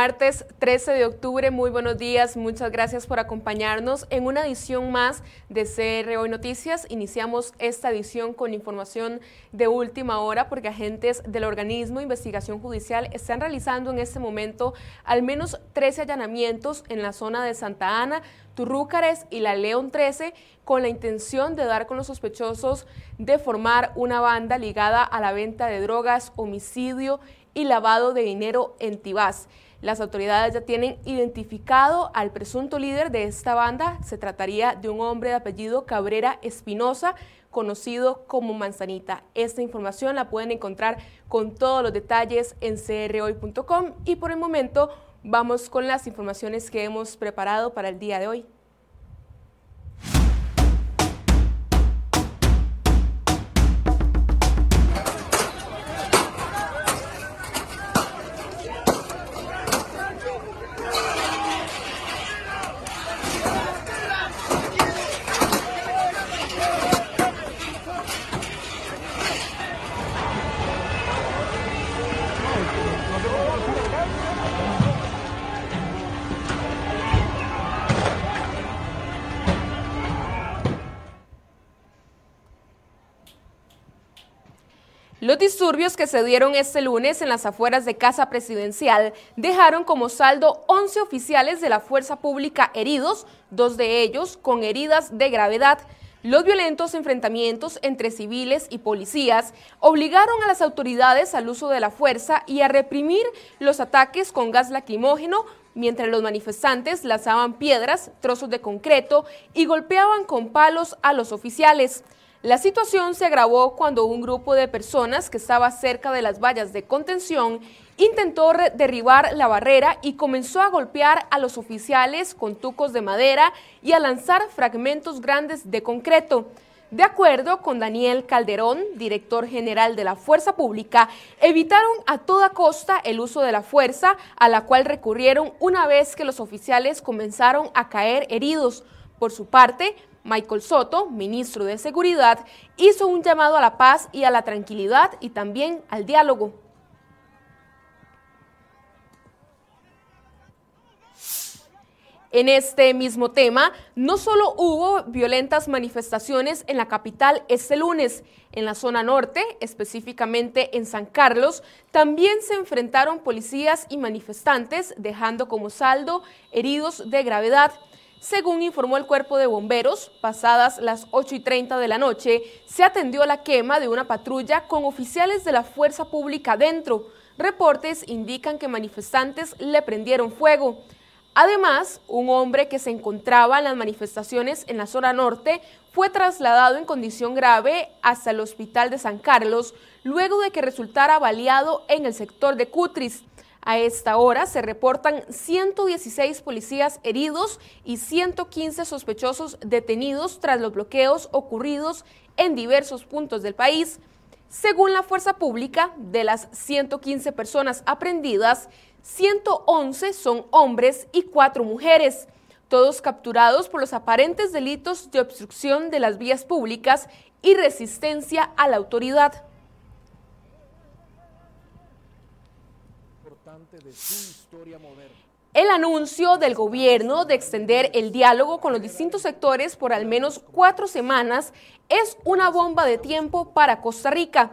Martes 13 de octubre, muy buenos días, muchas gracias por acompañarnos en una edición más de CR Noticias. Iniciamos esta edición con información de última hora porque agentes del organismo de investigación judicial están realizando en este momento al menos 13 allanamientos en la zona de Santa Ana, Turrúcares y la León 13 con la intención de dar con los sospechosos de formar una banda ligada a la venta de drogas, homicidio y lavado de dinero en Tibás. Las autoridades ya tienen identificado al presunto líder de esta banda. Se trataría de un hombre de apellido Cabrera Espinosa, conocido como Manzanita. Esta información la pueden encontrar con todos los detalles en crhoy.com y por el momento vamos con las informaciones que hemos preparado para el día de hoy. Disturbios que se dieron este lunes en las afueras de Casa Presidencial dejaron como saldo 11 oficiales de la fuerza pública heridos, dos de ellos con heridas de gravedad. Los violentos enfrentamientos entre civiles y policías obligaron a las autoridades al uso de la fuerza y a reprimir los ataques con gas lacrimógeno, mientras los manifestantes lanzaban piedras, trozos de concreto y golpeaban con palos a los oficiales. La situación se agravó cuando un grupo de personas que estaba cerca de las vallas de contención intentó derribar la barrera y comenzó a golpear a los oficiales con tucos de madera y a lanzar fragmentos grandes de concreto. De acuerdo con Daniel Calderón, director general de la Fuerza Pública, evitaron a toda costa el uso de la fuerza, a la cual recurrieron una vez que los oficiales comenzaron a caer heridos. Por su parte, Michael Soto, ministro de Seguridad, hizo un llamado a la paz y a la tranquilidad y también al diálogo. En este mismo tema, no solo hubo violentas manifestaciones en la capital este lunes, en la zona norte, específicamente en San Carlos, también se enfrentaron policías y manifestantes, dejando como saldo heridos de gravedad. Según informó el cuerpo de bomberos, pasadas las 8 y 30 de la noche, se atendió la quema de una patrulla con oficiales de la fuerza pública dentro. Reportes indican que manifestantes le prendieron fuego. Además, un hombre que se encontraba en las manifestaciones en la zona norte fue trasladado en condición grave hasta el hospital de San Carlos luego de que resultara baleado en el sector de Cutris. A esta hora se reportan 116 policías heridos y 115 sospechosos detenidos tras los bloqueos ocurridos en diversos puntos del país. Según la fuerza pública, de las 115 personas aprendidas, 111 son hombres y 4 mujeres, todos capturados por los aparentes delitos de obstrucción de las vías públicas y resistencia a la autoridad. El anuncio del gobierno de extender el diálogo con los distintos sectores por al menos cuatro semanas es una bomba de tiempo para Costa Rica.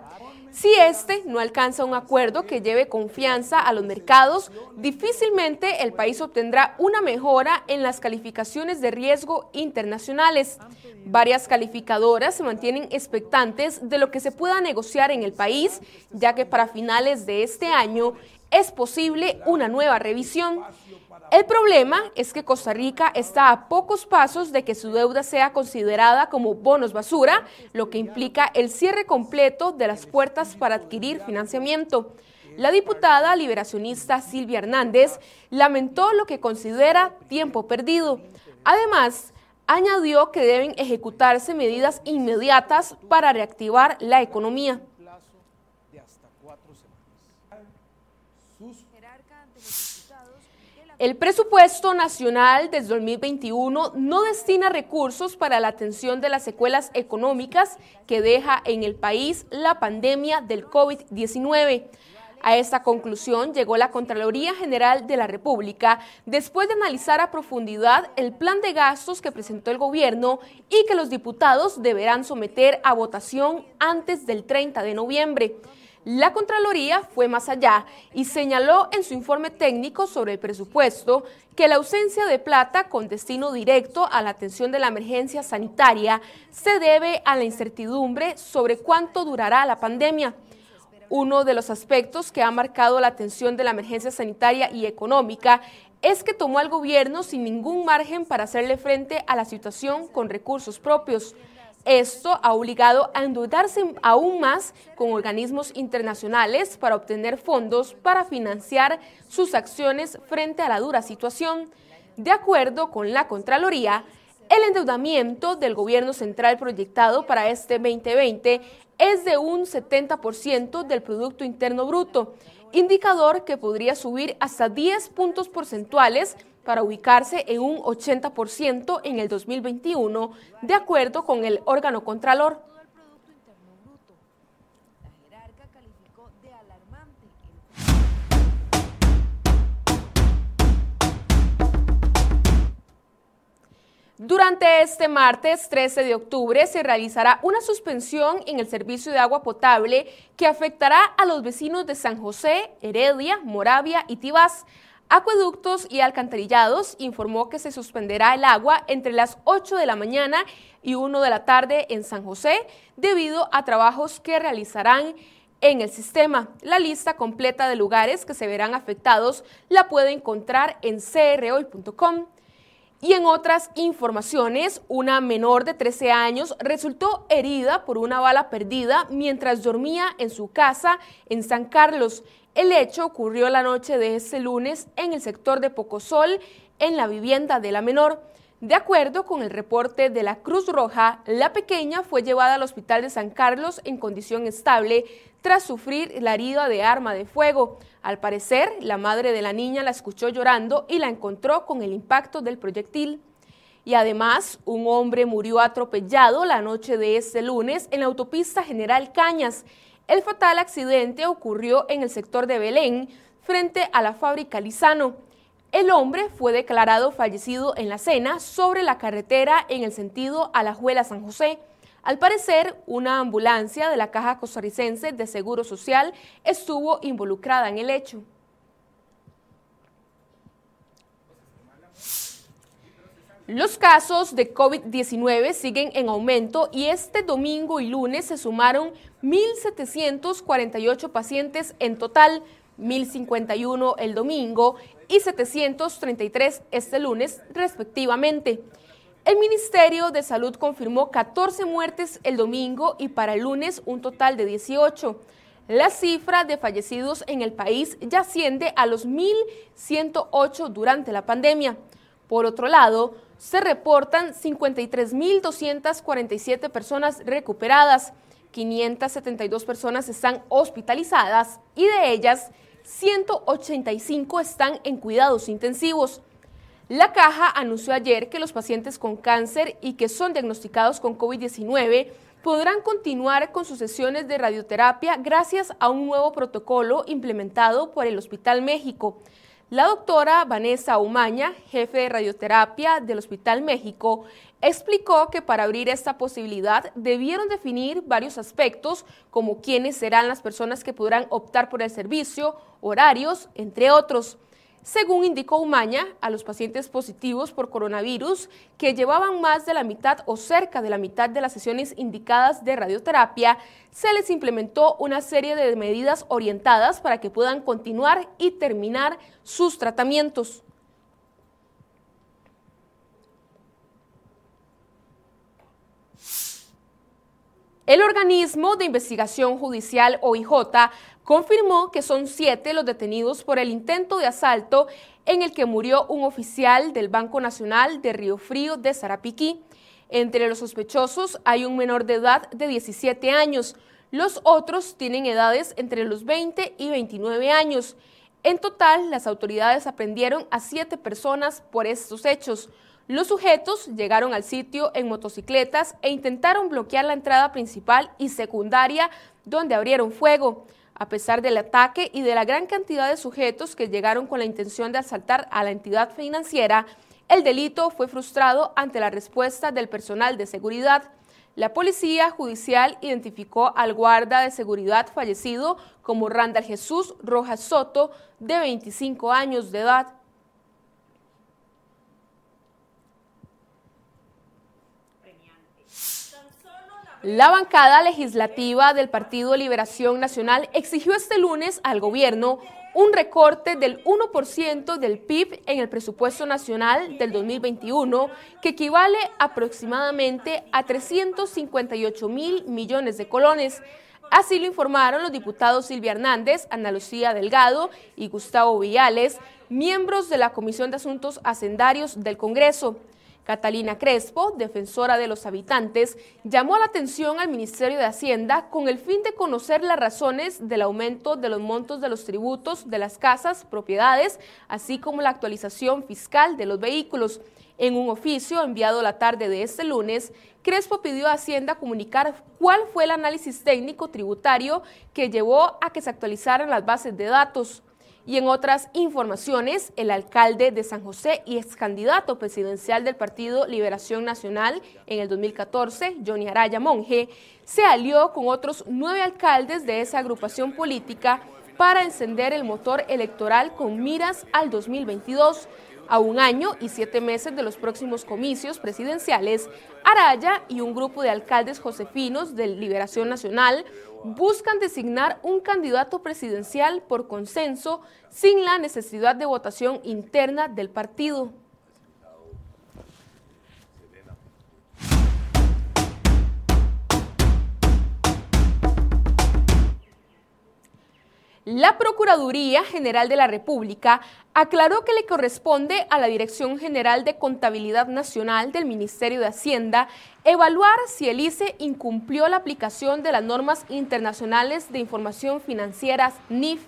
Si este no alcanza un acuerdo que lleve confianza a los mercados, difícilmente el país obtendrá una mejora en las calificaciones de riesgo internacionales. Varias calificadoras se mantienen expectantes de lo que se pueda negociar en el país, ya que para finales de este año es posible una nueva revisión. El problema es que Costa Rica está a pocos pasos de que su deuda sea considerada como bonos basura, lo que implica el cierre completo de las puertas para adquirir financiamiento. La diputada liberacionista Silvia Hernández lamentó lo que considera tiempo perdido. Además, añadió que deben ejecutarse medidas inmediatas para reactivar la economía. El presupuesto nacional desde 2021 no destina recursos para la atención de las secuelas económicas que deja en el país la pandemia del COVID-19. A esta conclusión llegó la Contraloría General de la República después de analizar a profundidad el plan de gastos que presentó el gobierno y que los diputados deberán someter a votación antes del 30 de noviembre. La Contraloría fue más allá y señaló en su informe técnico sobre el presupuesto que la ausencia de plata con destino directo a la atención de la emergencia sanitaria se debe a la incertidumbre sobre cuánto durará la pandemia. Uno de los aspectos que ha marcado la atención de la emergencia sanitaria y económica es que tomó al gobierno sin ningún margen para hacerle frente a la situación con recursos propios. Esto ha obligado a endeudarse aún más con organismos internacionales para obtener fondos para financiar sus acciones frente a la dura situación. De acuerdo con la Contraloría, el endeudamiento del gobierno central proyectado para este 2020 es de un 70% del Producto Interno Bruto, indicador que podría subir hasta 10 puntos porcentuales para ubicarse en un 80% en el 2021, de acuerdo con el órgano Contralor. Durante este martes 13 de octubre se realizará una suspensión en el servicio de agua potable que afectará a los vecinos de San José, Heredia, Moravia y Tibás. Acueductos y Alcantarillados informó que se suspenderá el agua entre las 8 de la mañana y 1 de la tarde en San José debido a trabajos que realizarán en el sistema. La lista completa de lugares que se verán afectados la puede encontrar en crhoy.com. Y en otras informaciones, una menor de 13 años resultó herida por una bala perdida mientras dormía en su casa en San Carlos. El hecho ocurrió la noche de este lunes en el sector de Pocosol, en la vivienda de la menor. De acuerdo con el reporte de la Cruz Roja, la pequeña fue llevada al hospital de San Carlos en condición estable tras sufrir la herida de arma de fuego. Al parecer, la madre de la niña la escuchó llorando y la encontró con el impacto del proyectil. Y además, un hombre murió atropellado la noche de este lunes en la autopista General Cañas. El fatal accidente ocurrió en el sector de Belén, frente a la fábrica Lizano. El hombre fue declarado fallecido en la cena sobre la carretera en el sentido Alajuela San José. Al parecer, una ambulancia de la Caja Costarricense de Seguro Social estuvo involucrada en el hecho. Los casos de COVID-19 siguen en aumento y este domingo y lunes se sumaron 1.748 pacientes en total, 1.051 el domingo y 733 este lunes respectivamente. El Ministerio de Salud confirmó 14 muertes el domingo y para el lunes un total de 18. La cifra de fallecidos en el país ya asciende a los 1.108 durante la pandemia. Por otro lado, se reportan 53.247 personas recuperadas, 572 personas están hospitalizadas y de ellas 185 están en cuidados intensivos. La caja anunció ayer que los pacientes con cáncer y que son diagnosticados con COVID-19 podrán continuar con sus sesiones de radioterapia gracias a un nuevo protocolo implementado por el Hospital México. La doctora Vanessa Umaña, jefe de radioterapia del Hospital México, explicó que para abrir esta posibilidad debieron definir varios aspectos como quiénes serán las personas que podrán optar por el servicio, horarios, entre otros. Según indicó Umaña, a los pacientes positivos por coronavirus que llevaban más de la mitad o cerca de la mitad de las sesiones indicadas de radioterapia, se les implementó una serie de medidas orientadas para que puedan continuar y terminar sus tratamientos. El organismo de investigación judicial OIJ confirmó que son siete los detenidos por el intento de asalto en el que murió un oficial del Banco Nacional de Río Frío de Sarapiquí. Entre los sospechosos hay un menor de edad de 17 años. Los otros tienen edades entre los 20 y 29 años. En total, las autoridades aprendieron a siete personas por estos hechos. Los sujetos llegaron al sitio en motocicletas e intentaron bloquear la entrada principal y secundaria donde abrieron fuego. A pesar del ataque y de la gran cantidad de sujetos que llegaron con la intención de asaltar a la entidad financiera, el delito fue frustrado ante la respuesta del personal de seguridad. La policía judicial identificó al guarda de seguridad fallecido como Randall Jesús Rojas Soto, de 25 años de edad. La bancada legislativa del Partido Liberación Nacional exigió este lunes al gobierno un recorte del 1% del PIB en el presupuesto nacional del 2021, que equivale aproximadamente a 358 mil millones de colones. Así lo informaron los diputados Silvia Hernández, Ana Lucía Delgado y Gustavo Villales, miembros de la Comisión de Asuntos Hacendarios del Congreso. Catalina Crespo, defensora de los habitantes, llamó la atención al Ministerio de Hacienda con el fin de conocer las razones del aumento de los montos de los tributos de las casas, propiedades, así como la actualización fiscal de los vehículos. En un oficio enviado la tarde de este lunes, Crespo pidió a Hacienda comunicar cuál fue el análisis técnico tributario que llevó a que se actualizaran las bases de datos. Y en otras informaciones, el alcalde de San José y ex candidato presidencial del Partido Liberación Nacional en el 2014, Johnny Araya Monge, se alió con otros nueve alcaldes de esa agrupación política para encender el motor electoral con miras al 2022. A un año y siete meses de los próximos comicios presidenciales, Araya y un grupo de alcaldes josefinos de Liberación Nacional buscan designar un candidato presidencial por consenso sin la necesidad de votación interna del partido. La Procuraduría General de la República aclaró que le corresponde a la Dirección General de Contabilidad Nacional del Ministerio de Hacienda evaluar si el ICE incumplió la aplicación de las normas internacionales de información financiera NIF.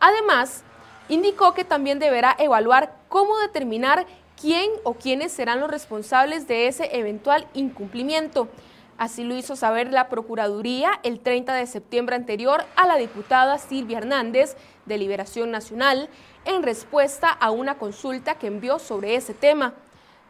Además, indicó que también deberá evaluar cómo determinar quién o quiénes serán los responsables de ese eventual incumplimiento. Así lo hizo saber la Procuraduría el 30 de septiembre anterior a la diputada Silvia Hernández de Liberación Nacional en respuesta a una consulta que envió sobre ese tema.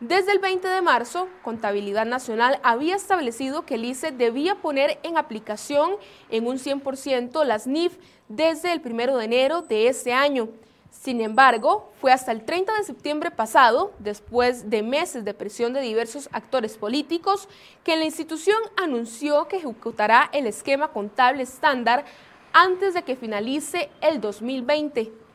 Desde el 20 de marzo, Contabilidad Nacional había establecido que el ICE debía poner en aplicación en un 100% las NIF desde el 1 de enero de ese año. Sin embargo, fue hasta el 30 de septiembre pasado, después de meses de presión de diversos actores políticos, que la institución anunció que ejecutará el esquema contable estándar antes de que finalice el 2020.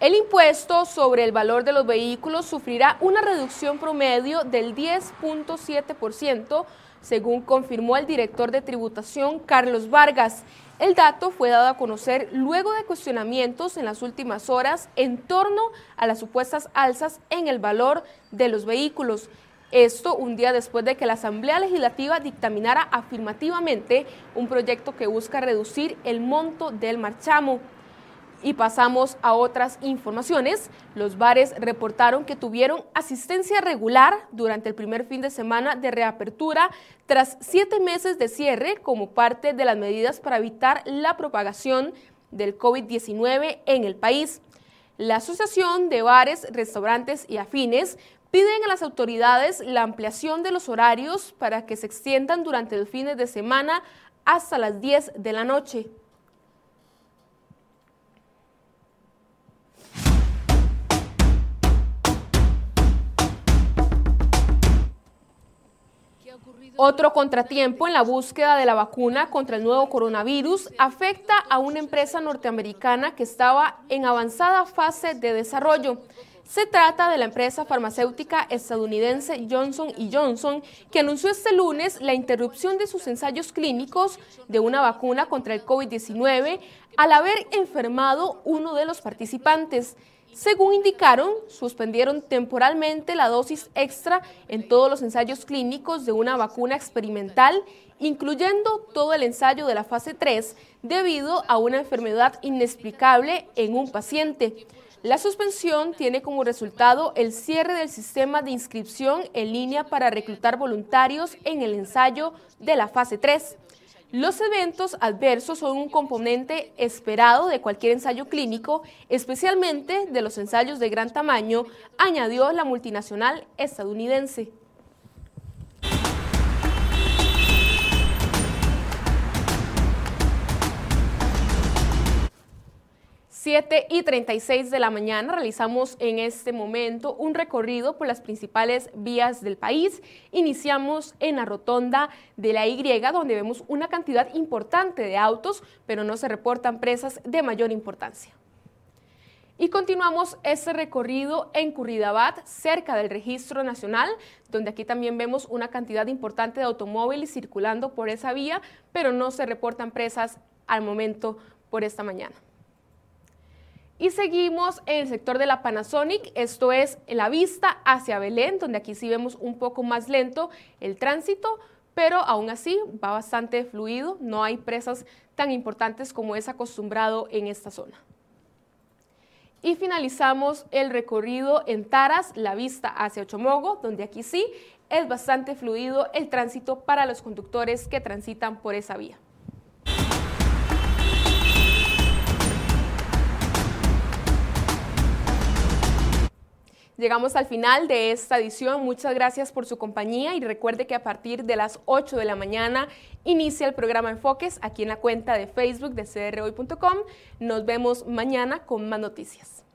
El impuesto sobre el valor de los vehículos sufrirá una reducción promedio del 10.7% según confirmó el director de tributación Carlos Vargas. El dato fue dado a conocer luego de cuestionamientos en las últimas horas en torno a las supuestas alzas en el valor de los vehículos. Esto un día después de que la Asamblea Legislativa dictaminara afirmativamente un proyecto que busca reducir el monto del marchamo. Y pasamos a otras informaciones. Los bares reportaron que tuvieron asistencia regular durante el primer fin de semana de reapertura tras siete meses de cierre como parte de las medidas para evitar la propagación del COVID-19 en el país. La Asociación de Bares, Restaurantes y Afines piden a las autoridades la ampliación de los horarios para que se extiendan durante los fines de semana hasta las 10 de la noche. Otro contratiempo en la búsqueda de la vacuna contra el nuevo coronavirus afecta a una empresa norteamericana que estaba en avanzada fase de desarrollo. Se trata de la empresa farmacéutica estadounidense Johnson Johnson, que anunció este lunes la interrupción de sus ensayos clínicos de una vacuna contra el COVID-19 al haber enfermado uno de los participantes. Según indicaron, suspendieron temporalmente la dosis extra en todos los ensayos clínicos de una vacuna experimental, incluyendo todo el ensayo de la fase 3, debido a una enfermedad inexplicable en un paciente. La suspensión tiene como resultado el cierre del sistema de inscripción en línea para reclutar voluntarios en el ensayo de la fase 3. Los eventos adversos son un componente esperado de cualquier ensayo clínico, especialmente de los ensayos de gran tamaño, añadió la multinacional estadounidense. 7 y 36 de la mañana realizamos en este momento un recorrido por las principales vías del país. Iniciamos en la rotonda de la Y, donde vemos una cantidad importante de autos, pero no se reportan presas de mayor importancia. Y continuamos ese recorrido en Curridabat, cerca del Registro Nacional, donde aquí también vemos una cantidad importante de automóviles circulando por esa vía, pero no se reportan presas al momento por esta mañana. Y seguimos en el sector de la Panasonic, esto es la vista hacia Belén, donde aquí sí vemos un poco más lento el tránsito, pero aún así va bastante fluido, no hay presas tan importantes como es acostumbrado en esta zona. Y finalizamos el recorrido en Taras, la vista hacia Ochomogo, donde aquí sí es bastante fluido el tránsito para los conductores que transitan por esa vía. Llegamos al final de esta edición. Muchas gracias por su compañía y recuerde que a partir de las 8 de la mañana inicia el programa Enfoques aquí en la cuenta de Facebook de crhoy.com. Nos vemos mañana con más noticias.